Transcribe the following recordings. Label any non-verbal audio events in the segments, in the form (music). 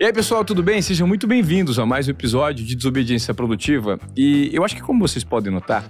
E aí, pessoal, tudo bem? Sejam muito bem-vindos a mais um episódio de Desobediência Produtiva. E eu acho que, como vocês podem notar,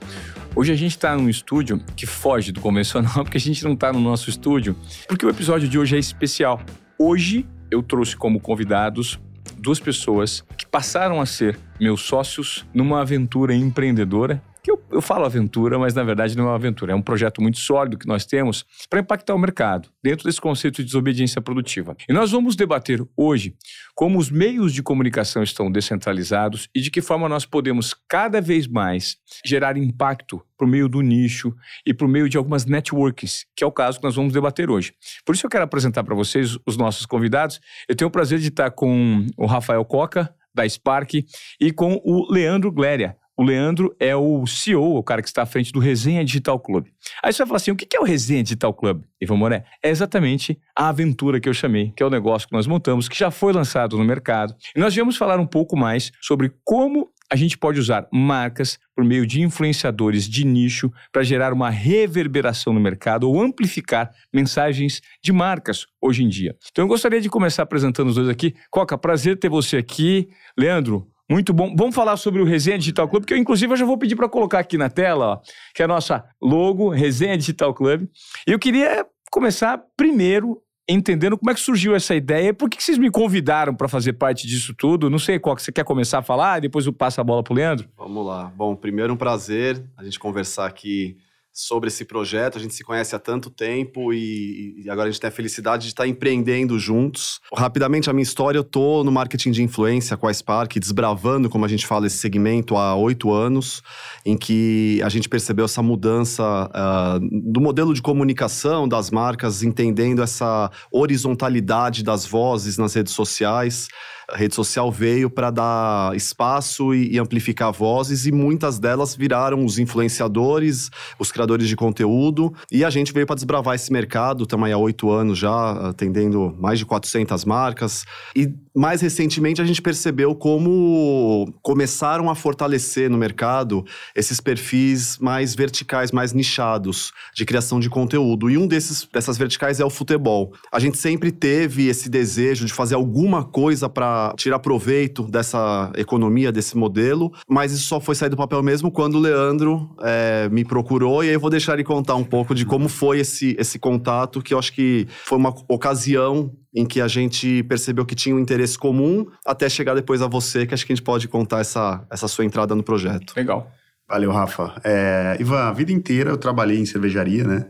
hoje a gente está num estúdio que foge do convencional, (laughs) porque a gente não está no nosso estúdio, porque o episódio de hoje é especial. Hoje eu trouxe como convidados duas pessoas que passaram a ser meus sócios numa aventura empreendedora que eu, eu falo aventura, mas na verdade não é uma aventura. É um projeto muito sólido que nós temos para impactar o mercado, dentro desse conceito de desobediência produtiva. E nós vamos debater hoje como os meios de comunicação estão descentralizados e de que forma nós podemos cada vez mais gerar impacto por meio do nicho e por meio de algumas networks, que é o caso que nós vamos debater hoje. Por isso eu quero apresentar para vocês os nossos convidados. Eu tenho o prazer de estar com o Rafael Coca, da Spark, e com o Leandro Gléria, o Leandro é o CEO, o cara que está à frente do Resenha Digital Club. Aí você vai falar assim: o que é o Resenha Digital Club? Ivan Moré, é exatamente a aventura que eu chamei, que é o negócio que nós montamos, que já foi lançado no mercado. E nós viemos falar um pouco mais sobre como a gente pode usar marcas por meio de influenciadores de nicho para gerar uma reverberação no mercado ou amplificar mensagens de marcas hoje em dia. Então eu gostaria de começar apresentando os dois aqui. Coca, prazer ter você aqui. Leandro, muito bom. Vamos falar sobre o Resenha Digital Club, que eu, inclusive, eu já vou pedir para colocar aqui na tela, ó, que é a nossa logo, Resenha Digital Club. Eu queria começar primeiro entendendo como é que surgiu essa ideia, por que vocês me convidaram para fazer parte disso tudo? Não sei qual que você quer começar a falar, depois eu passo a bola para o Leandro. Vamos lá. Bom, primeiro um prazer a gente conversar aqui sobre esse projeto. A gente se conhece há tanto tempo e, e, agora a gente tem a felicidade de estar empreendendo juntos. Rapidamente, a minha história, eu tô no marketing de influência com a Spark, desbravando, como a gente fala, esse segmento há oito anos, em que a gente percebeu essa mudança uh, do modelo de comunicação das marcas, entendendo essa horizontalidade das vozes nas redes sociais. A rede social veio para dar espaço e, e, amplificar vozes, e muitas delas viraram os influenciadores, os criadores de conteúdo, e a gente veio para desbravar esse mercado. Estamos há oito anos já, atendendo mais de 400 marcas. E mais recentemente a gente percebeu como começaram a fortalecer no mercado esses perfis mais verticais, mais nichados de criação de conteúdo. E um desses, dessas verticais é o futebol. A gente sempre teve esse desejo de fazer alguma coisa para tirar proveito dessa economia, desse modelo, mas isso só foi sair do papel mesmo quando o Leandro é, me procurou, e aí eu vou deixar ele contar um pouco de como foi esse, esse contato, que eu acho que foi uma ocasião em que a gente percebeu que tinha um interesse comum, até chegar depois a você, que acho que a gente pode contar essa, essa sua entrada no projeto. Legal. Valeu, Rafa. É, Ivan, a vida inteira eu trabalhei em cervejaria, né?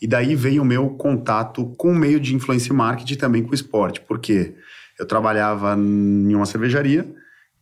E daí veio o meu contato com o meio de influência e marketing também com o esporte. Por quê? Eu trabalhava em uma cervejaria,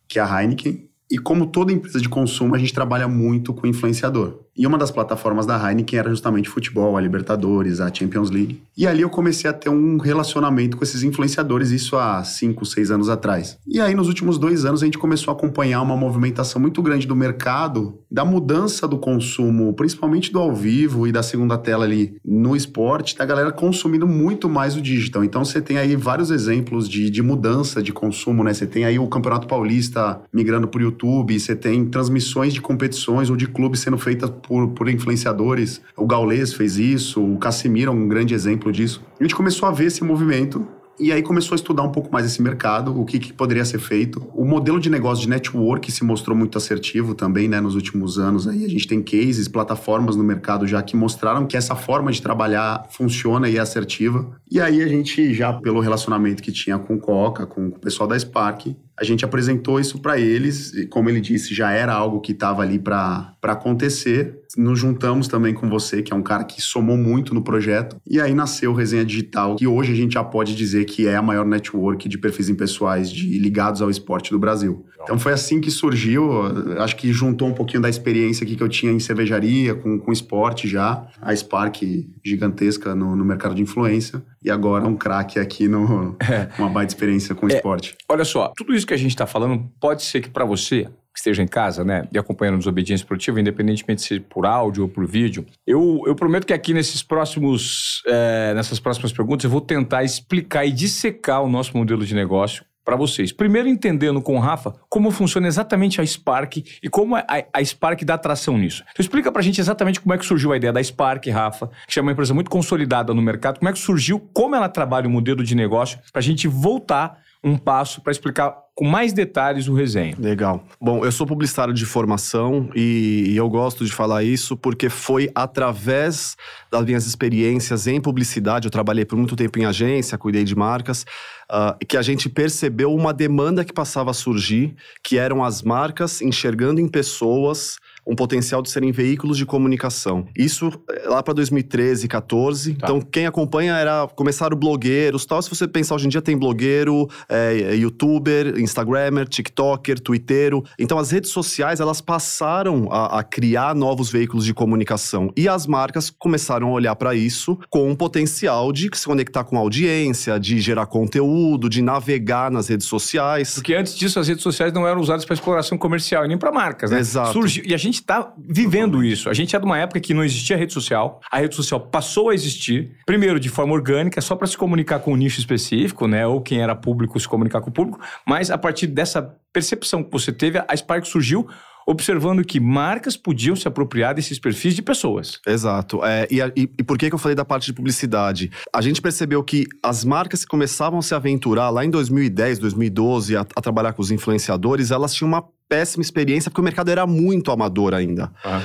que é a Heineken, e como toda empresa de consumo, a gente trabalha muito com influenciador. E uma das plataformas da Heineken era justamente futebol, a Libertadores, a Champions League. E ali eu comecei a ter um relacionamento com esses influenciadores, isso há 5, 6 anos atrás. E aí, nos últimos dois anos, a gente começou a acompanhar uma movimentação muito grande do mercado, da mudança do consumo, principalmente do ao vivo e da segunda tela ali no esporte, da galera consumindo muito mais o digital. Então, você tem aí vários exemplos de, de mudança de consumo, né? Você tem aí o Campeonato Paulista migrando para o YouTube, você tem transmissões de competições ou de clubes sendo feitas por, por influenciadores. O Gaules fez isso, o Casemiro é um grande exemplo disso. A gente começou a ver esse movimento e aí começou a estudar um pouco mais esse mercado, o que, que, poderia ser feito. O modelo de negócio de network se mostrou muito assertivo também, né, nos últimos anos. Aí a gente tem cases, plataformas no mercado já que mostraram que essa forma de trabalhar funciona e é assertiva. E aí a gente já pelo relacionamento que tinha com o Coca, com o pessoal da Spark, a gente apresentou isso para eles, e como ele disse, já era algo que estava ali para acontecer. Nos juntamos também com você, que é um cara que somou muito no projeto, e aí nasceu o Resenha Digital, que hoje a gente já pode dizer que é a maior network de perfis impessoais de, ligados ao esporte do Brasil. Então foi assim que surgiu, acho que juntou um pouquinho da experiência que eu tinha em cervejaria, com, com esporte já, a Spark gigantesca no, no mercado de influência, e agora um craque aqui no é. uma baita experiência com é, esporte. Olha só, tudo isso que a gente está falando pode ser que para você que esteja em casa, né, e acompanhando Desobediência Produtiva, independentemente se por áudio ou por vídeo, eu, eu prometo que aqui nesses próximos, é, nessas próximas perguntas eu vou tentar explicar e dissecar o nosso modelo de negócio para vocês. Primeiro, entendendo com o Rafa como funciona exatamente a Spark e como a, a Spark dá atração nisso. Então, explica para a gente exatamente como é que surgiu a ideia da Spark, Rafa, que é uma empresa muito consolidada no mercado, como é que surgiu, como ela trabalha o modelo de negócio, para a gente voltar um passo para explicar com mais detalhes o resenha. Legal. Bom, eu sou publicitário de formação e, e, eu gosto de falar isso porque foi através das minhas experiências em publicidade, eu trabalhei por muito tempo em agência, cuidei de marcas, uh, que a gente percebeu uma demanda que passava a surgir, que eram as marcas enxergando em pessoas um potencial de serem veículos de comunicação. Isso eh, lá para 2013, 14. Tá. Então, quem acompanha era começaram blogueiros, tal. Se você pensar hoje em dia tem blogueiro, é, youtuber, instagrammer, tiktoker, twitteiro. Então, as redes sociais elas passaram a, a criar novos veículos de comunicação e as marcas começaram a olhar para isso com um potencial de se conectar com a audiência, de gerar conteúdo, de navegar nas redes sociais. Porque antes disso as redes sociais não eram usadas para exploração comercial e nem para marcas, né? Exato. Surgiu, e a gente gente está vivendo isso. A gente é de uma época que não existia rede social. A rede social passou a existir, primeiro de forma orgânica, só para se comunicar com um nicho específico, né? Ou quem era público se comunicar com o público. Mas a partir dessa percepção que você teve, a Spark surgiu observando que marcas podiam se apropriar desses perfis de pessoas. Exato. É, e, e, e, por que, que eu falei da parte de publicidade? A gente percebeu que as marcas que começavam a se aventurar lá em 2010, 2012 a, a trabalhar com os influenciadores, elas tinham uma péssima experiência porque o mercado era muito amador ainda. Ah.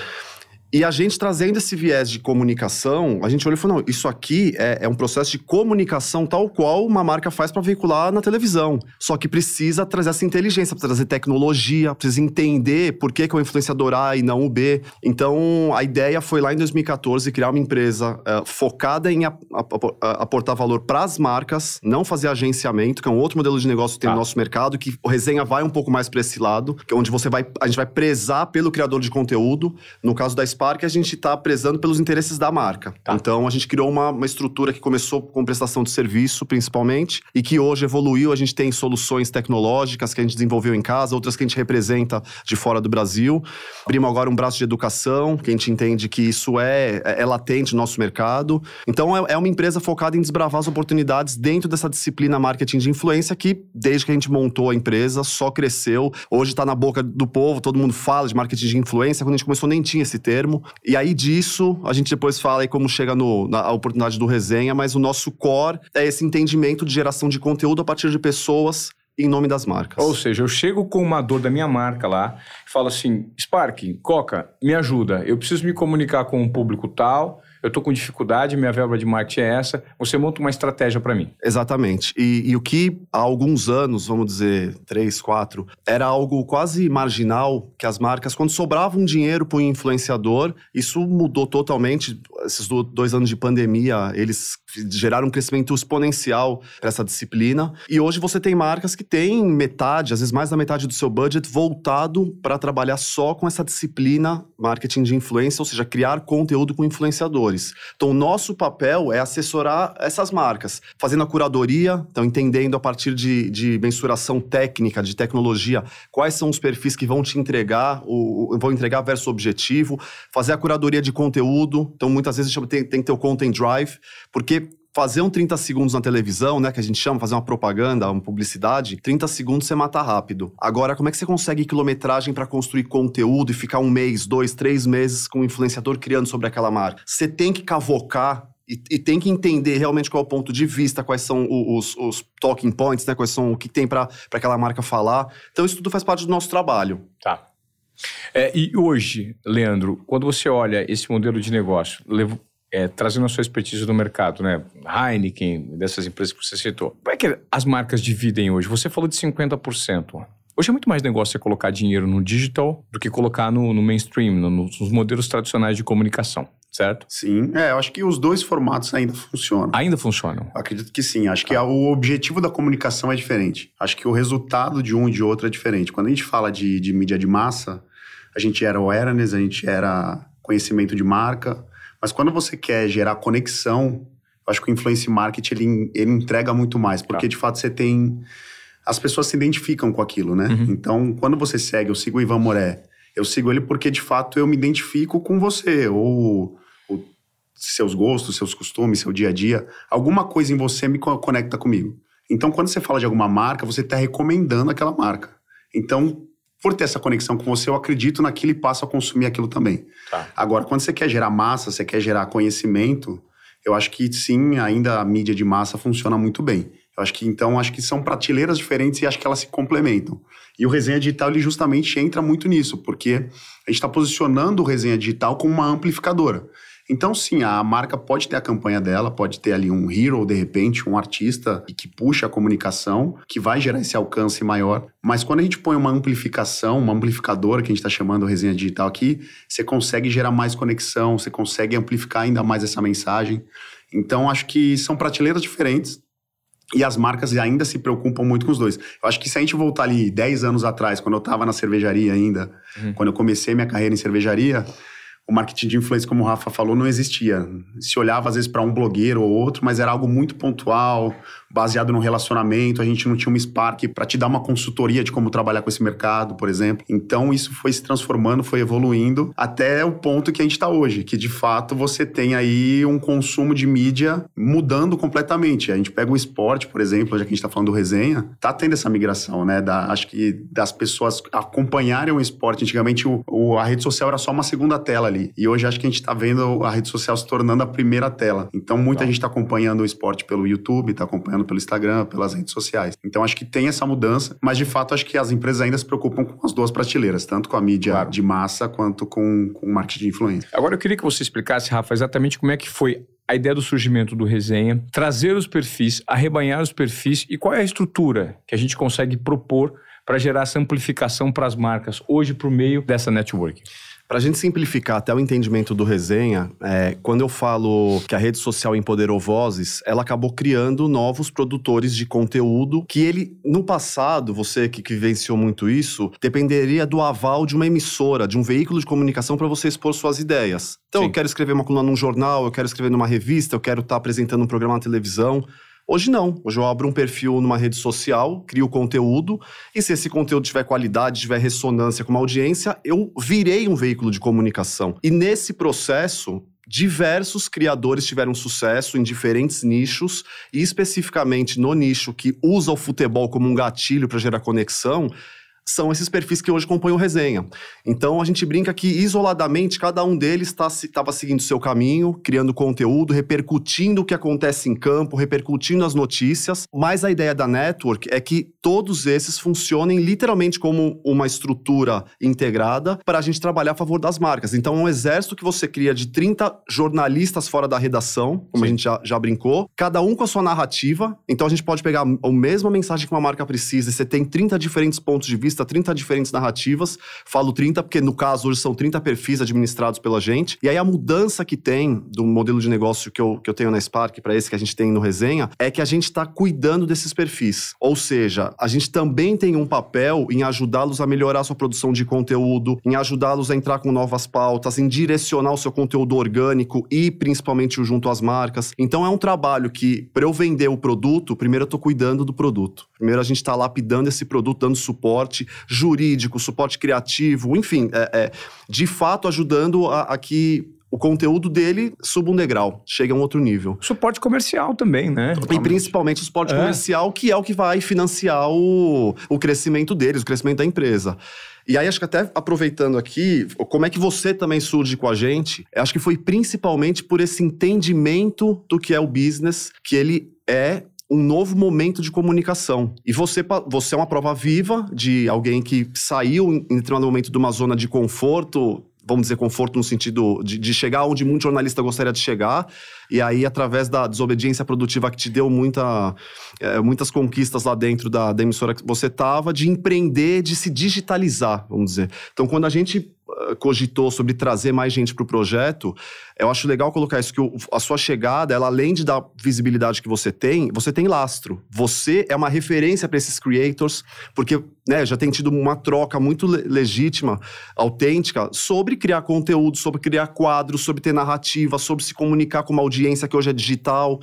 E a gente trazendo esse viés de comunicação, a gente olhou e falou: não, isso aqui é, é um processo de comunicação tal qual uma marca faz para veicular na televisão. Só que precisa trazer essa inteligência, precisa trazer tecnologia, precisa entender por que, que é o influenciador A e não o B. Então, a ideia foi lá em 2014 criar uma empresa uh, focada em aportar valor para as marcas, não fazer agenciamento, que é um outro modelo de negócio que tem ah. no nosso mercado, que o resenha vai um pouco mais para esse lado, que é onde você vai, a gente vai prezar pelo criador de conteúdo. No caso da Spark, a gente está prezando pelos interesses da marca. Tá. Então, a gente criou uma, uma estrutura que começou com prestação de serviço, principalmente, e que hoje evoluiu. A gente tem soluções tecnológicas que a gente desenvolveu em casa, outras que a gente representa de fora do Brasil. Abrimos agora um braço de educação, que a gente entende que isso é, é, é latente no nosso mercado. Então, é, é uma empresa focada em desbravar as oportunidades dentro dessa disciplina marketing de influência que, desde que a gente montou a empresa, só cresceu. Hoje está na boca do povo, todo mundo fala de marketing de influência. Quando a gente começou, nem tinha esse termo termo. E aí disso, a gente depois fala aí como chega no, na oportunidade do resenha, mas o nosso core é esse entendimento de geração de conteúdo a partir de pessoas em nome das marcas. Ou seja, eu chego com uma dor da minha marca lá falo assim: Spark, Coca, me ajuda. Eu preciso me comunicar com um público tal, eu estou com dificuldade, minha verba de marketing é essa, você monta uma estratégia para mim. Exatamente. E, e, o que há alguns anos, vamos dizer, três, quatro, era algo quase marginal, que as marcas, quando sobrava um dinheiro para o influenciador, isso mudou totalmente. Esses dois anos de pandemia, eles geraram um crescimento exponencial para essa disciplina. E hoje você tem marcas que têm metade, às vezes mais da metade do seu budget voltado para trabalhar só com essa disciplina marketing de influência, ou seja, criar conteúdo com influenciadores. Então, nosso papel é assessorar essas marcas, fazendo a curadoria, então entendendo a partir de, de mensuração técnica, de tecnologia, quais são os perfis que vão te entregar, o, vão entregar versus objetivo, fazer a curadoria de conteúdo. Então, muitas vezes tem, tem que ter o content drive, porque fazer um 30 segundos na televisão, né, que a gente chama, fazer uma propaganda, uma publicidade, 30 segundos você mata rápido. Agora, como é que você consegue quilometragem para construir conteúdo e ficar um mês, dois, três meses com um influenciador criando sobre aquela marca? Você tem que cavocar e, e, tem que entender realmente qual é o ponto de vista, quais são os, os talking points, né? Quais são o que tem para aquela marca falar. Então, isso tudo faz parte do nosso trabalho. Tá. É, e hoje, Leandro, quando você olha esse modelo de negócio, é, trazendo a sua expertise no mercado, né? Heineken, dessas empresas que você citou. Como é que as marcas dividem hoje? Você falou de 50%. Hoje é muito mais negócio você colocar dinheiro no digital do que colocar no, no mainstream, no, nos modelos tradicionais de comunicação, certo? Sim, é, eu acho que os dois formatos ainda funcionam. Ainda funcionam? acredito que sim. Acho que ah. o objetivo da comunicação é diferente. Acho que o resultado de um e de outro é diferente. Quando a gente fala de, de mídia de massa, a gente era awareness, a gente era conhecimento de marca, mas quando você quer gerar conexão, eu acho que o influence marketing ele, ele entrega muito mais, porque de fato você tem. As pessoas se identificam com aquilo, né? Uhum. Então, quando você segue, eu sigo o Ivan Moré, eu sigo ele porque de fato eu me identifico com você, ou, ou seus gostos, seus costumes, seu dia a dia. Alguma coisa em você me conecta comigo. Então, quando você fala de alguma marca, você está recomendando aquela marca. Então, por ter essa conexão com você, eu acredito naquilo e passo a consumir aquilo também. Tá. Agora, quando você quer gerar massa, você quer gerar conhecimento, eu acho que sim, ainda a mídia de massa funciona muito bem. Acho que então acho que são prateleiras diferentes e acho que elas se complementam. E o resenha digital ele justamente entra muito nisso, porque a gente está posicionando o resenha digital como uma amplificadora. Então, sim, a marca pode ter a campanha dela, pode ter ali um hero, de repente, um artista que puxa a comunicação, que vai gerar esse alcance maior. Mas quando a gente põe uma amplificação, uma amplificadora, que a gente está chamando resenha digital aqui, você consegue gerar mais conexão, você consegue amplificar ainda mais essa mensagem. Então, acho que são prateleiras diferentes. E as marcas ainda se preocupam muito com os dois. Eu acho que se a gente voltar ali 10 anos atrás, quando eu estava na cervejaria ainda, uhum. quando eu comecei minha carreira em cervejaria, o marketing de influência, como o Rafa falou, não existia. Se olhava às vezes para um blogueiro ou outro, mas era algo muito pontual, baseado no relacionamento. A gente não tinha uma Spark para te dar uma consultoria de como trabalhar com esse mercado, por exemplo. Então isso foi se transformando, foi evoluindo até o ponto que a gente está hoje, que de fato você tem aí um consumo de mídia mudando completamente. A gente pega o esporte, por exemplo, já que a gente está falando do resenha, tá tendo essa migração, né? Da, acho que das pessoas acompanharem o esporte. Antigamente o, o, a rede social era só uma segunda tela ali ali. E hoje acho que a gente está vendo a rede social se tornando a primeira tela. Então muita gente está acompanhando o esporte pelo YouTube, está acompanhando pelo Instagram, pelas redes sociais. Então acho que tem essa mudança, mas de fato acho que as empresas ainda se preocupam com as duas prateleiras, tanto com a mídia claro. de massa quanto com, com o marketing de influência. Agora eu queria que você explicasse, Rafa, exatamente como é que foi a ideia do surgimento do resenha, trazer os perfis, arrebanhar os perfis e qual é a estrutura que a gente consegue propor para gerar essa amplificação para as marcas hoje por meio dessa network. Para a gente simplificar até o entendimento do resenha, é, quando eu falo que a rede social empoderou vozes, ela acabou criando novos produtores de conteúdo que ele, no passado, você que, que vivenciou muito isso, dependeria do aval de uma emissora, de um veículo de comunicação para você expor suas ideias. Então, Sim. eu quero escrever uma coluna num jornal, eu quero escrever numa revista, eu quero estar tá apresentando um programa na televisão. Hoje não. Hoje eu abro um perfil numa rede social, crio conteúdo, e se esse conteúdo tiver qualidade, tiver ressonância com uma audiência, eu virei um veículo de comunicação. E nesse processo, diversos criadores tiveram sucesso em diferentes nichos, e especificamente no nicho que usa o futebol como um gatilho para gerar conexão, são esses perfis que hoje compõem o resenha. Então a gente brinca que isoladamente cada um deles estava tá, seguindo seu caminho, criando conteúdo, repercutindo o que acontece em campo, repercutindo as notícias. Mas a ideia da network é que todos esses funcionem literalmente como uma estrutura integrada para a gente trabalhar a favor das marcas. Então é um exército que você cria de 30 jornalistas fora da redação, como Sim. a gente já, já brincou, cada um com a sua narrativa. Então a gente pode pegar a mesma mensagem que uma marca precisa e você tem 30 diferentes pontos de vista 30 diferentes narrativas. Falo 30 porque, no caso, hoje são 30 perfis administrados pela gente. E aí a mudança que tem do modelo de negócio que eu, que eu tenho na Spark para esse que a gente tem no Resenha é que a gente está cuidando desses perfis. Ou seja, a gente também tem um papel em ajudá-los a melhorar a sua produção de conteúdo, em ajudá-los a entrar com novas pautas, em direcionar o seu conteúdo orgânico e principalmente junto às marcas. Então é um trabalho que, para eu vender o produto, primeiro eu estou cuidando do produto. Primeiro a gente está lapidando esse produto, dando suporte, jurídico, suporte criativo, enfim, é, é de fato ajudando a, a que o conteúdo dele suba um degrau, chega a um outro nível. Suporte comercial também, né? Totalmente. E principalmente o suporte é. comercial, que é o que vai financiar o, o crescimento deles, o crescimento da empresa. E aí, acho que até aproveitando aqui, como é que você também surge com a gente? Acho que foi principalmente por esse entendimento do que é o business, que ele é um novo momento de comunicação. E você, você é uma prova viva de alguém que saiu em determinado momento de uma zona de conforto, vamos dizer, conforto no sentido de, de, chegar onde muito jornalista gostaria de chegar, e aí, através da desobediência produtiva que te deu muita, é, muitas conquistas lá dentro da, da emissora que você estava, de empreender, de se digitalizar, vamos dizer. Então, quando a gente cogitou sobre trazer mais gente para o projeto, eu acho legal colocar isso, que o, a sua chegada, ela além de dar visibilidade que você tem, você tem lastro. Você é uma referência para esses creators, porque né, já tem tido uma troca muito legítima, autêntica, sobre criar conteúdo, sobre criar quadros, sobre ter narrativa, sobre se comunicar com uma audiência que hoje é digital.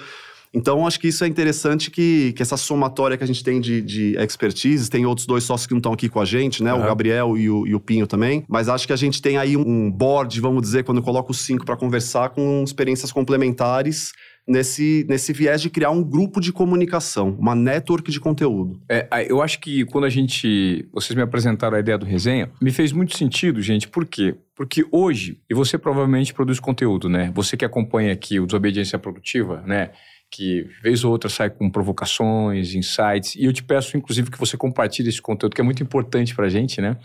Então, acho que isso é interessante que, que essa somatória que a gente tem de, de expertise, tem outros dois sócios que não estão aqui com a gente, né? Uhum. O Gabriel e o, e o, Pinho também. Mas acho que a gente tem aí um board, vamos dizer, quando eu coloco os cinco para conversar, com experiências complementares nesse, nesse viés de criar um grupo de comunicação, uma network de conteúdo. É, eu acho que quando a gente. Vocês me apresentaram a ideia do resenha, me fez muito sentido, gente. Por quê? Porque hoje, e você provavelmente produz conteúdo, né? Você que acompanha aqui o Desobediência Produtiva, né? Que vez ou outra sai com provocações, insights, e eu te peço, inclusive, que você compartilhe esse conteúdo, que é muito importante para a gente, né?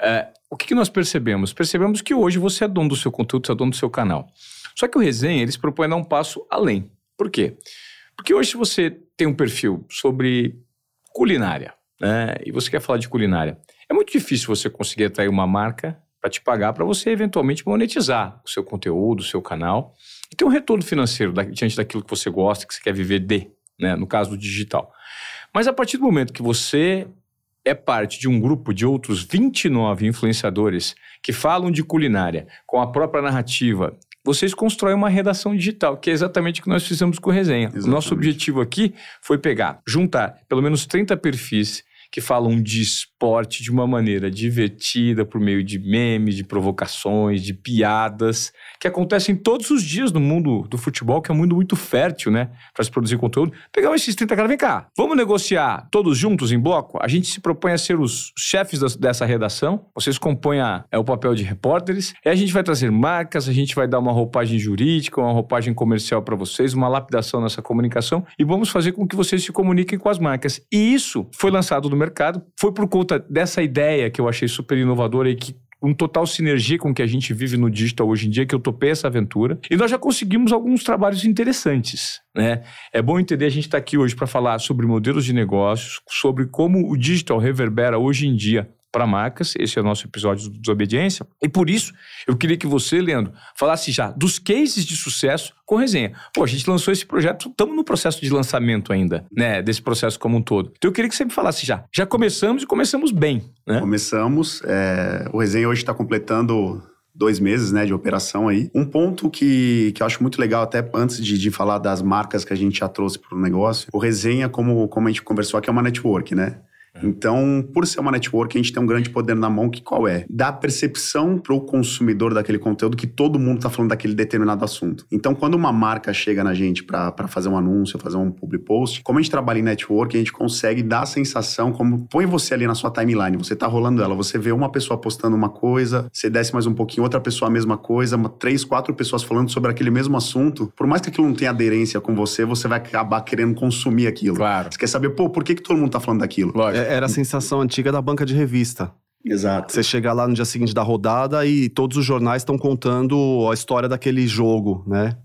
É, o que, que nós percebemos? Percebemos que hoje você é dono do seu conteúdo, você é dono do seu canal. Só que o Resenha, eles propõem dar um passo além. Por quê? Porque hoje, se você tem um perfil sobre culinária, né, e você quer falar de culinária, é muito difícil você conseguir atrair uma marca para te pagar para você eventualmente monetizar o seu conteúdo, o seu canal e ter um retorno financeiro da, diante daquilo que você gosta, que você quer viver de, né, no caso do digital. Mas a partir do momento que você é parte de um grupo de outros 29 influenciadores que falam de culinária com a própria narrativa vocês constroem uma redação digital, que é exatamente o que nós fizemos com o Resenha. Exatamente. O nosso objetivo aqui foi pegar, juntar pelo menos 30 perfis que falam de esporte de uma maneira divertida, por meio de memes, de provocações, de piadas, que acontecem todos os dias no mundo do futebol, que é um mundo muito fértil, né? Para se produzir conteúdo. Pegar esses 30 caras, vem cá, vamos negociar todos juntos em bloco? A gente se propõe a ser os chefes das, dessa redação, vocês compõem a, é o papel de repórteres, e a gente vai trazer marcas, a gente vai dar uma roupagem jurídica, uma roupagem comercial para vocês, uma lapidação nessa comunicação, e vamos fazer com que vocês se comuniquem com as marcas. E isso foi lançado no mercado. Foi por conta dessa ideia que eu achei super inovadora e que um total sinergia com o que a gente vive no digital hoje em dia, que eu topei essa aventura. E nós já conseguimos alguns trabalhos interessantes. Né? É bom entender, a gente está aqui hoje para falar sobre modelos de negócios, sobre como o digital reverbera hoje em dia para marcas. Esse é o nosso episódio de desobediência. E por isso, eu queria que você, Leandro, falasse já dos cases de sucesso com resenha. Pô, a gente lançou esse projeto, estamos no processo de lançamento ainda, né? Desse processo como um todo. Então eu queria que você me falasse já. Já começamos e começamos bem, né? Começamos. É, o resenha hoje está completando dois meses né, de operação aí. Um ponto que, que eu acho muito legal, até antes de, de falar das marcas que a gente já trouxe para o negócio, o Resenha, como, como a gente conversou aqui, é uma network, né? É. Então, por ser uma network, a gente tem um grande poder na mão que qual é? Dar percepção para o consumidor daquele conteúdo que todo mundo está falando daquele determinado assunto. Então, quando uma marca chega na gente para fazer um anúncio, fazer um public post, como a gente trabalha em network, a gente consegue dar a sensação, como põe você ali na sua timeline, você está rolando ela, você vê uma pessoa postando uma coisa, você desce mais um pouquinho, outra pessoa a mesma coisa, três, quatro pessoas falando sobre aquele mesmo assunto. Por mais que aquilo não tenha aderência com você, você vai acabar querendo consumir aquilo. Claro. Você quer saber, pô, por que, que todo mundo está falando daquilo? Lógico. É, era a sensação antiga da banca de revista. Exato. Você chega lá no dia seguinte da rodada e todos os jornais estão contando a história daquele jogo, né?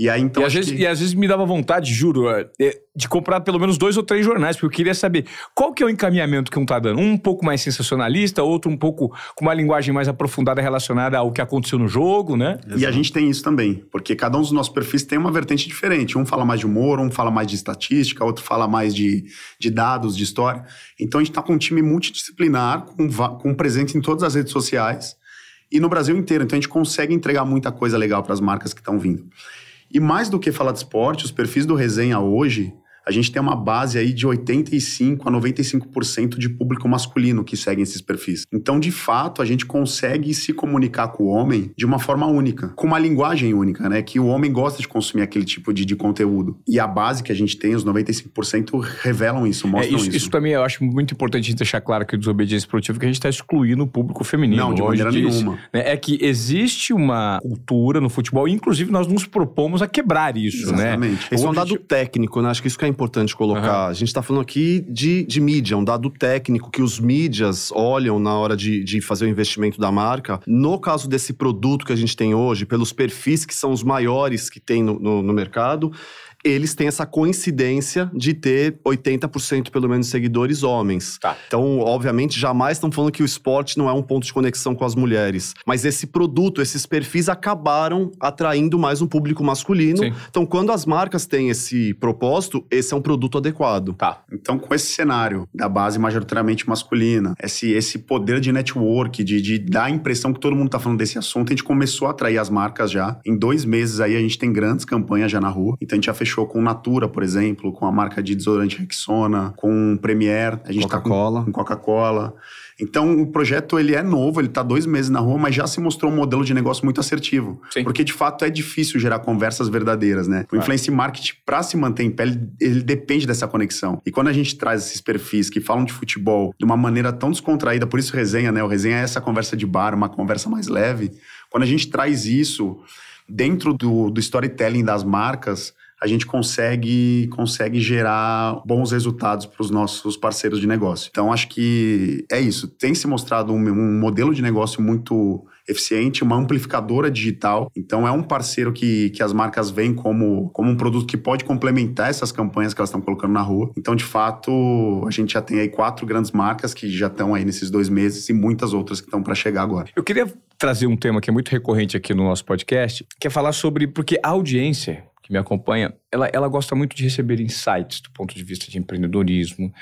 E aí, então. E às, vezes, que... e às vezes me dava vontade, juro, é, é, de comprar pelo menos dois ou três jornais, porque eu queria saber qual que é o encaminhamento que um tá dando. Um um pouco mais sensacionalista, outro um pouco com uma linguagem mais aprofundada relacionada ao que aconteceu no jogo, né? E a gente tem isso também, porque cada um dos nossos perfis tem uma vertente diferente. Um fala mais de humor, um fala mais de estatística, outro fala mais de, de dados, de história. Então a gente tá com um time multidisciplinar, com, com presente em todas as redes sociais e no Brasil inteiro. Então a gente consegue entregar muita coisa legal para as marcas que estão vindo. E mais do que falar de esporte, os perfis do Resenha hoje a gente tem uma base aí de 85 a 95% de público masculino que seguem esses perfis. Então, de fato, a gente consegue se comunicar com o homem de uma forma única, com uma linguagem única, né? Que o homem gosta de consumir aquele tipo de, de conteúdo. E a base que a gente tem, os 95%, revelam isso, é, mostram é, isso, isso. Isso também eu acho muito importante a gente deixar claro que o desobediência produtiva que a gente está excluindo o público feminino. Não, de maneira nenhuma. Né? É que existe uma cultura no futebol, e inclusive nós nos propomos a quebrar isso, né? Exatamente. né? Esse é um dado técnico, né? Acho que isso que é importante colocar. Uhum. A gente está falando aqui de, de mídia, um dado técnico que os mídias olham na hora de, de fazer o investimento da marca. No caso desse produto que a gente tem hoje, pelos perfis que são os maiores que tem no, no, no mercado, eles têm essa coincidência de ter 80% pelo menos seguidores homens. Tá. Então, obviamente, jamais estão falando que o esporte não é um ponto de conexão com as mulheres. Mas esse produto, esses perfis acabaram atraindo mais um público masculino. Sim. Então, quando as marcas têm esse propósito, esse é um produto adequado. Tá. Então, com esse cenário da base majoritariamente masculina, esse, esse poder de network, de, de dar a impressão que todo mundo está falando desse assunto, a gente começou a atrair as marcas já. Em dois meses aí, a gente tem grandes campanhas já na rua. Então, a gente já fechou fechou com Natura, por exemplo, com a marca de desodorante Rexona, com Premier, a gente Coca-Cola. Tá com, com Coca-Cola. Então, o projeto ele é novo, ele está dois meses na rua, mas já se mostrou um modelo de negócio muito assertivo. Sim. Porque, de fato, é difícil gerar conversas verdadeiras, né? O influencer marketing, para se manter em pé, ele, ele, depende dessa conexão. E quando a gente traz esses perfis que falam de futebol de uma maneira tão descontraída, por isso resenha, né? O resenha é essa conversa de bar, uma conversa mais leve. Quando a gente traz isso dentro do, do storytelling das marcas, a gente consegue, consegue gerar bons resultados para os nossos parceiros de negócio. Então, acho que é isso. Tem se mostrado um, um modelo de negócio muito eficiente, uma amplificadora digital. Então, é um parceiro que, que as marcas veem como, como um produto que pode complementar essas campanhas que elas estão colocando na rua. Então, de fato, a gente já tem aí quatro grandes marcas que já estão aí nesses dois meses e muitas outras que estão para chegar agora. Eu queria trazer um tema que é muito recorrente aqui no nosso podcast, que é falar sobre. Porque a audiência que me acompanha, ela, ela gosta muito de receber insights do ponto de vista de empreendedorismo,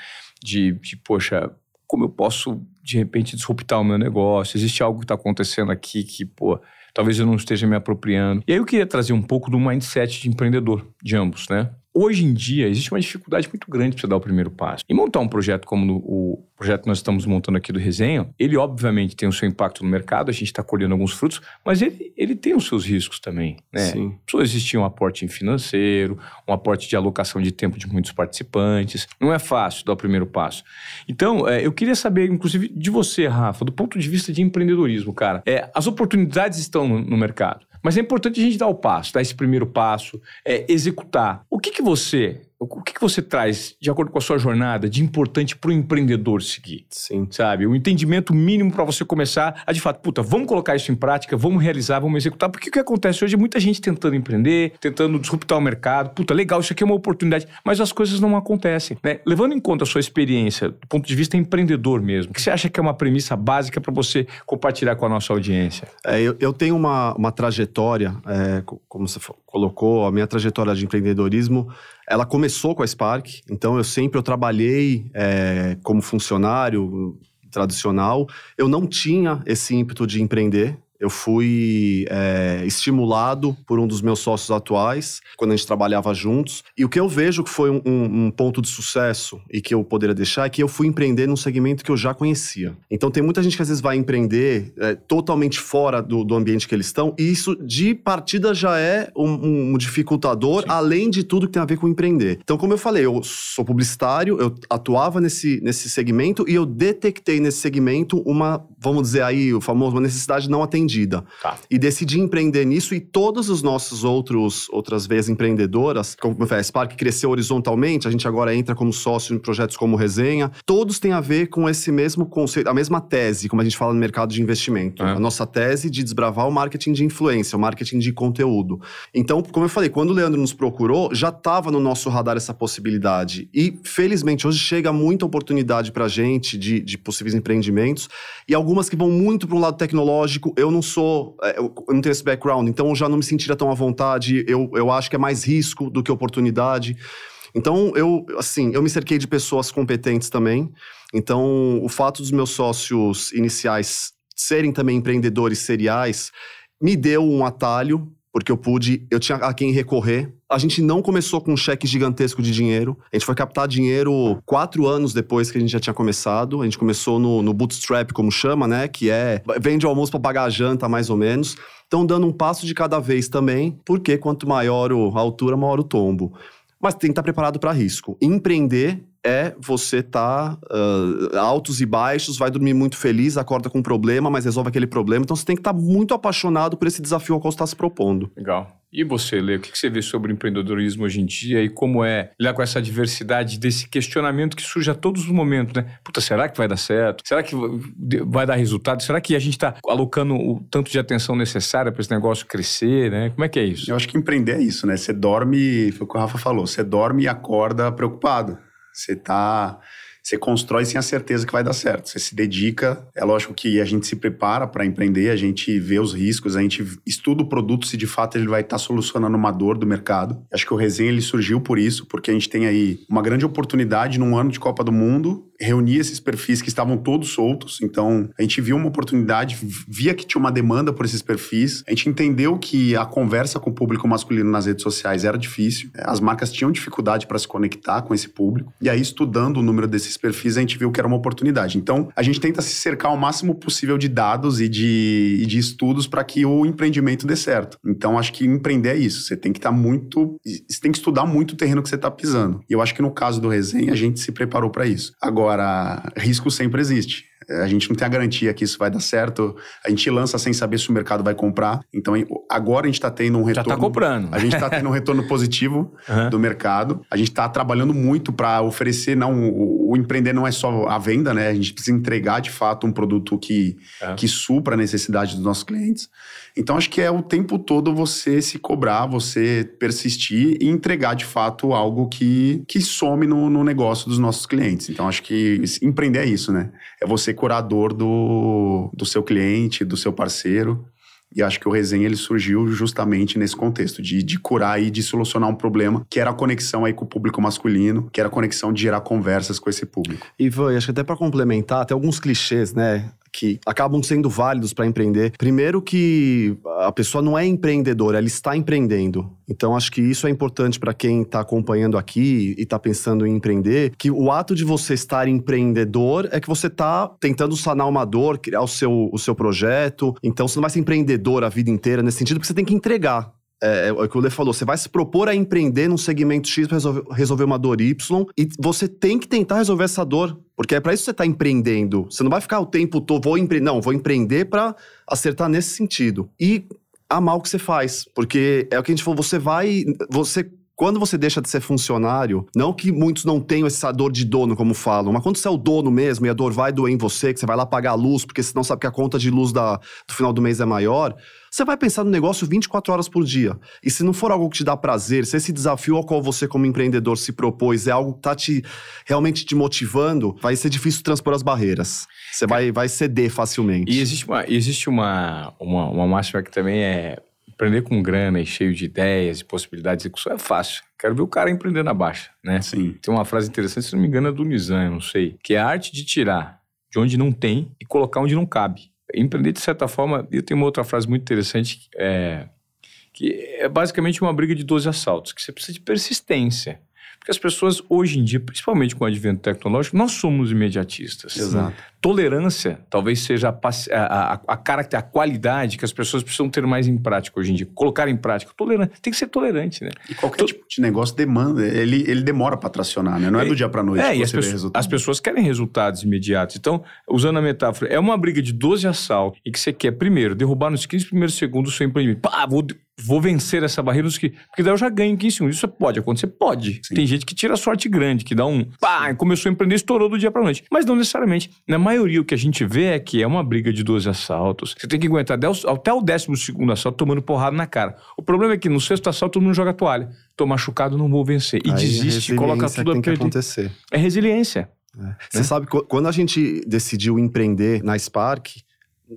de, de poxa, como eu posso, de repente, disruptar o meu negócio? Existe algo que está acontecendo aqui que, pô, talvez eu não esteja me apropriando. E aí eu queria trazer um pouco do mindset de empreendedor de ambos, né? Hoje em dia, existe uma dificuldade muito grande para você dar o primeiro passo. E montar um projeto como o projeto que nós estamos montando aqui do Resenha, ele obviamente tem o seu impacto no mercado, a gente está colhendo alguns frutos, mas ele, ele tem os seus riscos também. Né? Sim. Precisa existir um aporte financeiro, um aporte de alocação de tempo de muitos participantes. Não é fácil dar o primeiro passo. Então, é, eu queria saber, inclusive, de você, Rafa, do ponto de vista de empreendedorismo, cara. É, as oportunidades estão no, no mercado. Mas é importante a gente dar o passo, dar esse primeiro passo, é, executar. O que, que você o que, que você traz, de acordo com a sua jornada, de importante para o empreendedor seguir? Sim. Sabe? O entendimento mínimo para você começar a, de fato, puta, vamos colocar isso em prática, vamos realizar, vamos executar. Porque o que acontece hoje é muita gente tentando empreender, tentando disruptar o mercado. Puta, legal, isso aqui é uma oportunidade. Mas as coisas não acontecem. Né? Levando em conta a sua experiência, do ponto de vista empreendedor mesmo, o que você acha que é uma premissa básica para você compartilhar com a nossa audiência? É, eu, eu, tenho uma, uma trajetória, é, como você colocou, a minha trajetória de empreendedorismo ela começou com a Spark, então eu sempre eu trabalhei é, como funcionário tradicional. Eu não tinha esse ímpeto de empreender, eu fui é, estimulado por um dos meus sócios atuais, quando a gente trabalhava juntos. E o que eu vejo que foi um, um, ponto de sucesso e que eu poderia deixar é que eu fui empreender num segmento que eu já conhecia. Então tem muita gente que às vezes vai empreender é, totalmente fora do, do, ambiente que eles estão, e isso de partida já é um, um dificultador, Sim. além de tudo que tem a ver com empreender. Então, como eu falei, eu sou publicitário, eu atuava nesse, nesse segmento e eu detectei nesse segmento uma, vamos dizer aí, o famoso, uma necessidade não atendida. Tá. E decidi empreender nisso e todos os nossos outros outras vezes empreendedoras, como a Spark cresceu horizontalmente, a gente agora entra como sócio em projetos como Resenha, todos têm a ver com esse mesmo conceito, a mesma tese, como a gente fala no mercado de investimento. É. A nossa tese de desbravar o marketing de influência, o marketing de conteúdo. Então, como eu falei, quando o Leandro nos procurou, já estava no nosso radar essa possibilidade. E, felizmente, hoje chega muita oportunidade para a gente de, de possíveis empreendimentos e algumas que vão muito para o lado tecnológico. Eu não não sou. É, eu não tenho esse background, então eu já não me sentiria tão à vontade. Eu, eu acho que é mais risco do que oportunidade. Então, eu, assim, eu me cerquei de pessoas competentes também. Então, o fato dos meus sócios iniciais serem também empreendedores seriais me deu um atalho porque eu pude, eu tinha a quem recorrer. A gente não começou com um cheque gigantesco de dinheiro. A gente foi captar dinheiro quatro anos depois que a gente já tinha começado. A gente começou no, no bootstrap, como chama, né? Que é vende o almoço para pagar a janta, mais ou menos. Então, dando um passo de cada vez também, porque quanto maior a altura, maior o tombo. Mas tem que estar preparado para risco. Empreender é você tá uh, altos e baixos, vai dormir muito feliz, acorda com um problema, mas resolve aquele problema. Então você tem que estar tá muito apaixonado por esse desafio ao qual você está se propondo. Legal. E você, Lê, o que você vê sobre o empreendedorismo hoje em dia e como é lidar com essa diversidade, desse questionamento que surge a todos os momentos, né? Puta, será que vai dar certo? Será que vai dar resultado? Será que a gente está alocando o tanto de atenção necessária para esse negócio crescer, né? Como é que é isso? Eu acho que empreender é isso, né? Você dorme, foi o que o Rafa falou, você dorme e acorda preocupado. Você tá você constrói sem a certeza que vai dar certo. Você se dedica. É lógico que a gente se prepara para empreender, a gente vê os riscos, a gente estuda o produto se de fato ele vai estar tá solucionando uma dor do mercado. Acho que o Resenha ele surgiu por isso, porque a gente tem aí uma grande oportunidade num ano de Copa do Mundo reunir esses perfis que estavam todos soltos. Então, a gente viu uma oportunidade, via que tinha uma demanda por esses perfis. A gente entendeu que a conversa com o público masculino nas redes sociais era difícil. As marcas tinham dificuldade para se conectar com esse público. E aí, estudando o número desses perfis, a gente viu que era uma oportunidade. Então, a gente tenta se cercar o máximo possível de dados e de, e de estudos para que o empreendimento dê certo. Então, acho que empreender é isso. Você tem que estar tá muito. Você tem que estudar muito o terreno que você está pisando. E eu acho que no caso do resenha, a gente se preparou para isso. Agora, Agora, risco sempre existe. A gente não tem a garantia que isso vai dar certo. A gente lança sem saber se o mercado vai comprar. Então, agora a gente está tendo um retorno. Já está comprando. A gente está tendo um retorno positivo (laughs) uhum. do mercado. A gente está trabalhando muito para oferecer, não. O, o, empreender não é só a venda, né? A gente precisa entregar de fato um produto que, uhum. que supra a necessidade dos nossos clientes. Então, acho que é o tempo todo você se cobrar, você persistir e entregar de fato algo que, que some no, no negócio dos nossos clientes. Então, acho que empreender é isso, né? É você curador do, do seu cliente, do seu parceiro. E acho que o Resenha ele surgiu justamente nesse contexto, de, de curar e de solucionar um problema, que era a conexão aí com o público masculino, que era a conexão de gerar conversas com esse público. Ivan, acho que até para complementar, tem alguns clichês, né? Que acabam sendo válidos para empreender. Primeiro que a pessoa não é empreendedora, ela está empreendendo. Então acho que isso é importante para quem está acompanhando aqui e está pensando em empreender, que o ato de você estar empreendedor é que você está tentando sanar uma dor, criar o seu, o seu projeto. Então você não vai ser empreendedor a vida inteira nesse sentido, porque você tem que entregar. É, é, o que o Lê falou, você vai se propor a empreender num segmento X para resolver, resolver, uma dor Y e você tem que tentar resolver essa dor, porque é para isso que você está empreendendo. Você não vai ficar o tempo todo, vou empreender, não, vou empreender para acertar nesse sentido. E amar o que você faz, porque é o que a gente falou, você vai, você quando você deixa de ser funcionário, não que muitos não tenham essa dor de dono, como falam, mas quando você é o dono mesmo e a dor vai doer em você, que você vai lá pagar a luz, porque você não sabe que a conta de luz da, do final do mês é maior, você vai pensar no negócio 24 horas por dia. E se não for algo que te dá prazer, se esse desafio ao qual você, como empreendedor, se propôs é algo que está te, realmente te motivando, vai ser difícil transpor as barreiras. Você vai, vai ceder facilmente. E existe uma, existe uma, uma, uma máxima que também é empreender com grana e cheio de ideias e possibilidades de execução é fácil. Quero ver o cara empreender na baixa, né? Sim. Tem uma frase interessante, se não me engano, é do Nizam, eu não sei, que é a arte de tirar de onde não tem e colocar onde não cabe. Empreender, de certa forma, eu tenho uma outra frase muito interessante, é, que é basicamente uma briga de 12 assaltos, que você precisa de persistência. Porque as pessoas, hoje em dia, principalmente com o advento tecnológico, nós somos imediatistas. Exato. Tolerância talvez seja a, a, a, a, qualidade que as pessoas precisam ter mais em prática hoje em dia. Colocar em prática. Tolerante. Tem que ser tolerante, né? E qualquer tipo de negócio demanda, ele, ele demora para tracionar, né? Não é, do dia para noite é, que você as, vê as pessoas querem resultados imediatos. Então, usando a metáfora, é uma briga de 12 assaltos e que você quer, primeiro, derrubar nos 15 primeiros segundos o seu empreendimento. Pá, vou vou vencer essa barreira, que, porque daí eu já ganho em 15 segundos. Isso pode acontecer? Pode. Sim. Tem gente que tira sorte grande, que dá um pá, começou a empreender, estourou do dia pra noite. Mas não necessariamente. Na maioria, o que a gente vê é que é uma briga de 12 assaltos. Você tem que aguentar até o décimo segundo assalto tomando porrada na cara. O problema é que no sexto assalto todo mundo joga toalha. Tô machucado, não vou vencer. E Aí desiste, coloca tudo a perder. acontecer. É resiliência. É. Você né? sabe, quando a gente decidiu empreender na Spark,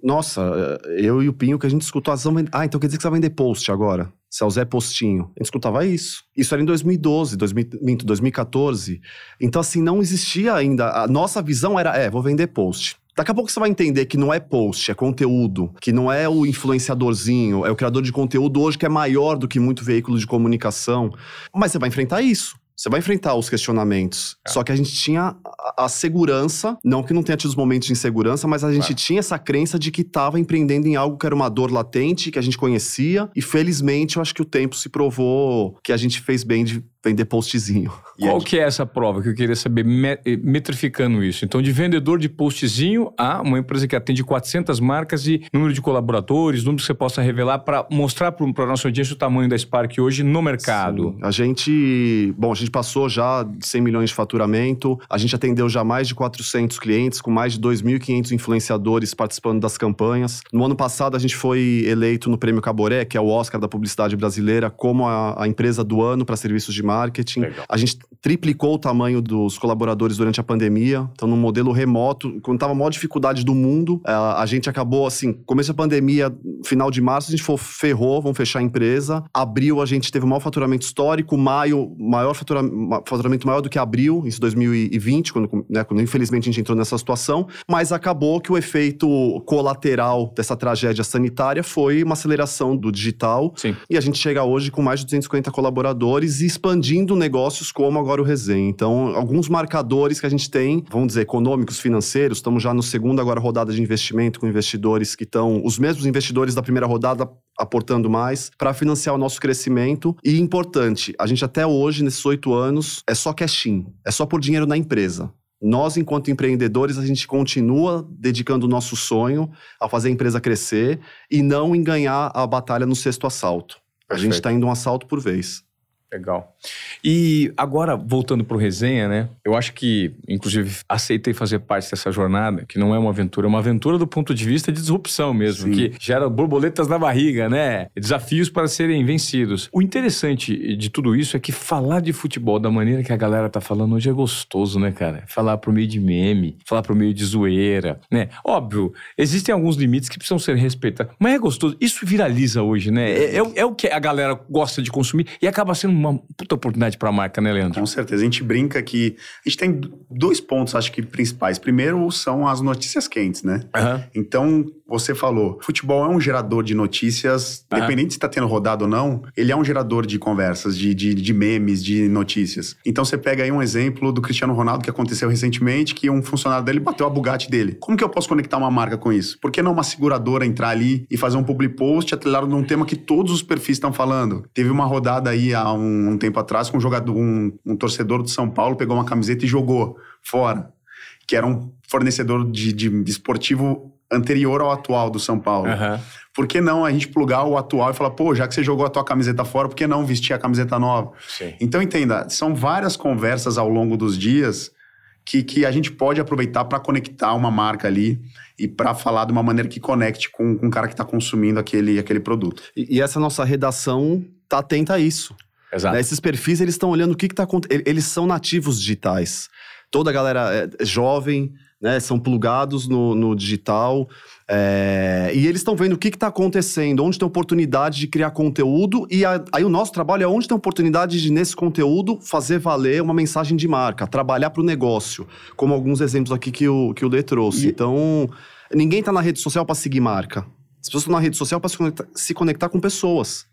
nossa, eu e o Pinho que a gente escutou, ah, então quer dizer que você vai vender post agora? Você é o Zé Postinho. A gente escutava isso. Isso era em 2012, 2014. Então, assim, não existia ainda. A nossa visão era, é, vou vender post. Daqui a pouco você vai entender que não é post, é conteúdo, que não é o influenciadorzinho, é o criador de conteúdo hoje que é maior do que muito veículo de comunicação. Mas você vai enfrentar isso. Você vai enfrentar os questionamentos. É. Só que a gente tinha a, a, segurança, não que não tenha tido os momentos de insegurança, mas a gente claro. tinha essa crença de que estava empreendendo em algo que era uma dor latente, que a gente conhecia. E felizmente eu acho que o tempo se provou que a gente fez bem de vender postzinho. Qual que é essa prova que eu queria saber, eh, metrificando isso? Então, de vendedor de postzinho a uma empresa que atende 400 marcas e número de colaboradores, número que você possa revelar para mostrar para a nossa audiência o tamanho da Spark hoje no mercado. Sim. A gente, bom, a gente passou já de 100 milhões de faturamento, a gente atendeu já mais de 400 clientes, com mais de 2.500 influenciadores participando das campanhas. No ano passado, a gente foi eleito no Prêmio Caboré, que é o Oscar da publicidade brasileira, como a, a empresa do ano para serviços de marketing. Legal. A gente triplicou o tamanho dos colaboradores durante a pandemia. Então, no modelo remoto, quando estava a maior dificuldade do mundo, eh, a gente acabou assim, começo da pandemia, final de março, a gente falou, ferrou, vamos fechar a empresa. Abril, a gente teve o maior faturamento histórico. Maio, maior faturamento, faturamento maior do que abril, isso 2020, quando, né, quando infelizmente a gente entrou nessa situação. Mas acabou que o efeito colateral dessa tragédia sanitária foi uma aceleração do digital. Sim. E a gente chega hoje com mais de 250 colaboradores e expandindo expandindo negócios como agora o Resenha. Então, alguns marcadores que a gente tem, vamos dizer, econômicos, financeiros, estamos já no segundo agora rodada de investimento com investidores que estão, os mesmos investidores da primeira rodada aportando mais para financiar o nosso crescimento. E importante, a gente até hoje, nesses oito anos, é só cash in, é só por dinheiro na empresa. Nós, enquanto empreendedores, a gente continua dedicando o nosso sonho a fazer a empresa crescer e não em ganhar a batalha no sexto assalto. A gente está indo um assalto por vez. Legal. E agora, voltando para o resenha, né? Eu acho que, inclusive, aceitei fazer parte dessa jornada, que não é uma aventura, é uma aventura do ponto de vista de disrupção mesmo, Sim. que gera borboletas na barriga, né? Desafios para serem vencidos. O interessante de tudo isso é que falar de futebol da maneira que a galera tá falando hoje é gostoso, né, cara? Falar por meio de meme, falar por meio de zoeira, né? Óbvio, existem alguns limites que precisam ser respeitados, mas é gostoso. Isso viraliza hoje, né? É, é, é o que a galera gosta de consumir e acaba sendo uma puta oportunidade para a marca, né, Leandro? Com certeza. A gente brinca que. A gente tem dois pontos, acho que principais. Primeiro são as notícias quentes, né? Uhum. Então, você falou, futebol é um gerador de notícias, uhum. independente se está tendo rodado ou não, ele é um gerador de conversas, de, de, de, memes, de notícias. Então você pega aí um exemplo do Cristiano Ronaldo que aconteceu recentemente, que um funcionário dele bateu a Bugatti dele. Como que eu posso conectar uma marca com isso? Por que não uma seguradora entrar ali e fazer um public post atrelado num tema que todos os perfis estão falando? Teve uma rodada aí há um, um tempo atrás com um jogador, um, um torcedor do São Paulo pegou uma camiseta e jogou fora que era um fornecedor de, de, de esportivo anterior ao atual do São Paulo. Uhum. Por que não a gente plugar o atual e falar, pô, já que você jogou a tua camiseta fora, por que não vestir a camiseta nova? Sim. Então, entenda, são várias conversas ao longo dos dias que, que a gente pode aproveitar para conectar uma marca ali e para falar de uma maneira que conecte com, com o cara que está consumindo aquele, aquele produto. E, e, essa nossa redação tá atenta a isso. Exato. Né? Esses perfis, eles estão olhando o que está acontecendo. Eles são nativos digitais. Toda a galera é jovem, né? São plugados no, no digital. É, e eles estão vendo o que está acontecendo, onde tem oportunidade de criar conteúdo, e a, aí o nosso trabalho é onde tem oportunidade de, nesse conteúdo, fazer valer uma mensagem de marca, trabalhar para o negócio, como alguns exemplos aqui que o, que o Lê trouxe. E... Então, ninguém está na rede social para seguir marca. As pessoas estão na rede social para se, se conectar com pessoas.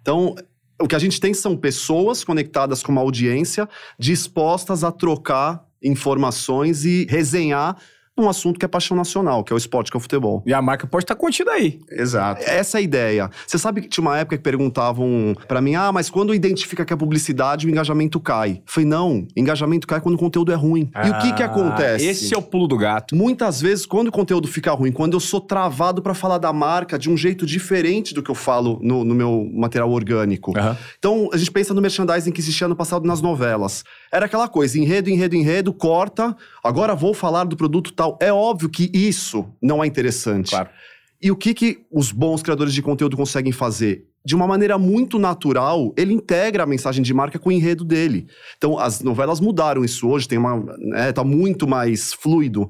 Então, o que a gente tem são pessoas conectadas com uma audiência dispostas a trocar informações e resenhar um assunto que é paixão nacional, que é o esporte, que é o futebol. E a marca pode estar contida aí. Exato. Essa é a ideia. Você sabe que tinha uma época que perguntavam para mim, ah, mas quando identifica que é publicidade, o engajamento cai. Eu falei, não, engajamento cai quando o conteúdo é ruim. Ah, e o que que ah, acontece? Esse é o pulo do gato. Muitas vezes, quando o conteúdo fica ruim, quando eu sou travado para falar da marca de um jeito diferente do que eu falo no, no meu material orgânico. Uhum. Então, a gente pensa no merchandising que existia no passado nas novelas. Era aquela coisa, enredo, enredo, enredo, corta, agora vou falar do produto tal tal. É óbvio que isso não é interessante. Claro. E o que, que os bons criadores de conteúdo conseguem fazer? De uma maneira muito natural, ele integra a mensagem de marca com o enredo dele. Então, as novelas mudaram isso hoje, tem uma, né, tá muito mais fluido.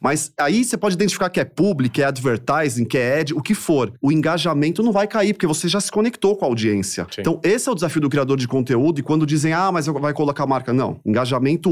Mas aí você pode identificar que é public, que é advertising, que é ad, o que for. O engajamento não vai cair, porque você já se conectou com a audiência. Sim. Então, esse é o desafio do criador de conteúdo. E quando dizem, ah, mas vai colocar a marca. Não. Engajamento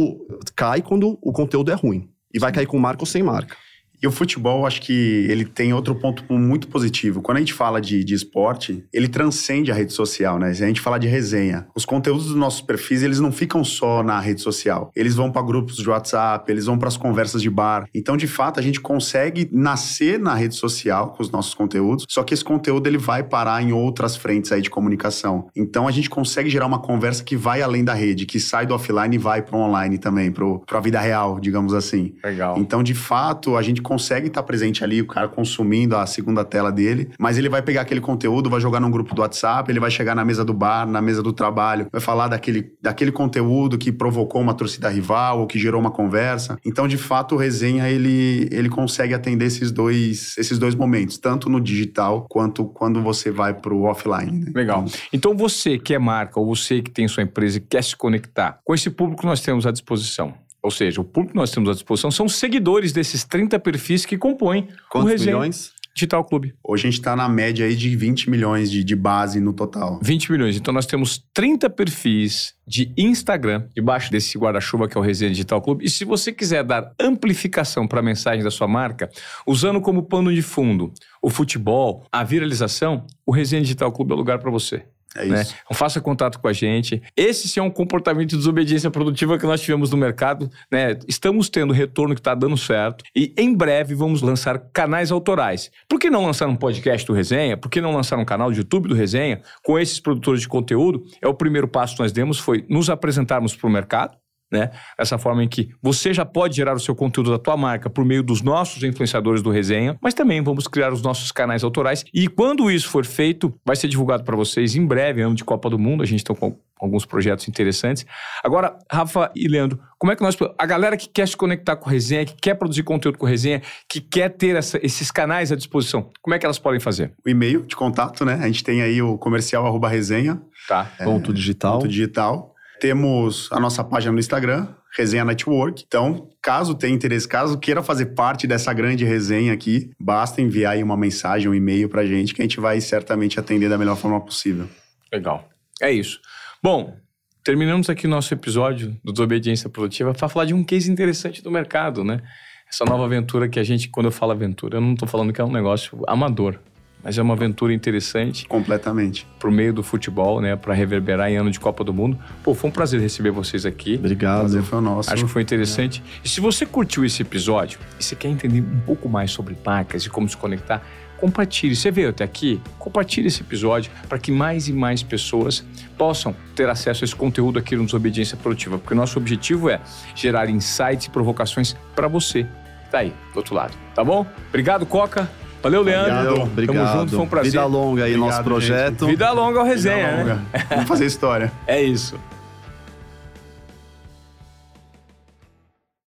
cai quando o conteúdo é ruim. E vai cair com marca ou sem marca. E o futebol, acho que ele tem outro ponto muito positivo. Quando a gente fala de, de esporte, ele transcende a rede social, né? Se a gente fala de resenha, os conteúdos dos nossos perfis, eles não ficam só na rede social. Eles vão para grupos de WhatsApp, eles vão para as conversas de bar. Então, de fato, a gente consegue nascer na rede social com os nossos conteúdos, só que esse conteúdo ele vai parar em outras frentes aí de comunicação. Então, a gente consegue gerar uma conversa que vai além da rede, que sai do offline e vai para o online também, para a vida real, digamos assim. Legal. Então, de fato, a gente consegue estar presente ali, o cara consumindo a segunda tela dele, mas ele vai pegar aquele conteúdo, vai jogar num grupo do WhatsApp, ele vai chegar na mesa do bar, na mesa do trabalho, vai falar daquele, daquele conteúdo que provocou uma torcida rival ou que gerou uma conversa. Então, de fato, o resenha ele, ele consegue atender esses dois, esses dois momentos, tanto no digital quanto quando você vai para o offline. Né? Legal. Então, você que é marca ou você que tem sua empresa e quer se conectar com esse público nós temos à disposição, ou seja, o público que nós temos à disposição são seguidores desses 30 perfis que compõem Quantos o Resenha milhões? Digital Clube. Hoje a gente está na média aí de 20 milhões de, de base no total. 20 milhões. Então nós temos 30 perfis de Instagram debaixo desse guarda-chuva que é o Resenha Digital Clube. E se você quiser dar amplificação para a mensagem da sua marca, usando como pano de fundo o futebol, a viralização, o Resenha Digital Clube é o lugar para você. É né? isso. Então, faça contato com a gente. Esse sim é um comportamento de desobediência produtiva que nós tivemos no mercado. Né? Estamos tendo retorno que está dando certo. E em breve vamos lançar canais autorais. Por que não lançar um podcast do Resenha? Por que não lançar um canal de YouTube do Resenha com esses produtores de conteúdo? É o primeiro passo que nós demos, foi nos apresentarmos para o mercado né? Essa forma em que você já pode gerar o seu conteúdo da tua marca por meio dos nossos influenciadores do Resenha, mas também vamos criar os nossos canais autorais e quando isso for feito, vai ser divulgado para vocês em breve, ano de Copa do Mundo, a gente está com alguns projetos interessantes. Agora, Rafa e Leandro, como é que nós a galera que quer se conectar com o Resenha, que quer produzir conteúdo com o Resenha, que quer ter essa, esses canais à disposição, como é que elas podem fazer? O e-mail de contato, né? A gente tem aí o comercial arroba resenha. Tá. É, ponto digital. Ponto digital. Temos a nossa página no Instagram, Resenha Network. Então, caso tenha interesse, caso queira fazer parte dessa grande resenha aqui, basta enviar aí uma mensagem, um e-mail pra gente, que a gente vai certamente atender da melhor forma possível. Legal. É isso. Bom, terminamos aqui o nosso episódio do Desobediência Produtiva para falar de um case interessante do mercado, né? Essa nova aventura que a gente, quando eu falo aventura, eu não estou falando que é um negócio amador mas é uma aventura interessante. Completamente. Pro meio do futebol, né? Para reverberar em ano de Copa do Mundo. Pô, foi um prazer receber vocês aqui. Obrigado. Prazer foi o nosso. Acho que foi interessante. É. E se você curtiu esse episódio e você quer entender um pouco mais sobre marcas e como se conectar, compartilhe. Você veio até aqui? Compartilhe esse episódio para que mais e mais pessoas possam ter acesso a esse conteúdo aqui no Desobediência Produtiva, porque o nosso objetivo é gerar insights e provocações para você. Tá aí, do outro lado. Tá bom? Obrigado, Coca. Valeu, Leandro. Obrigado. Tamo junto, foi um prazer. Vida longa aí, Obrigado, nosso projeto. Gente. Vida longa ao resenha, Vida longa. né? Vamos fazer história. É isso.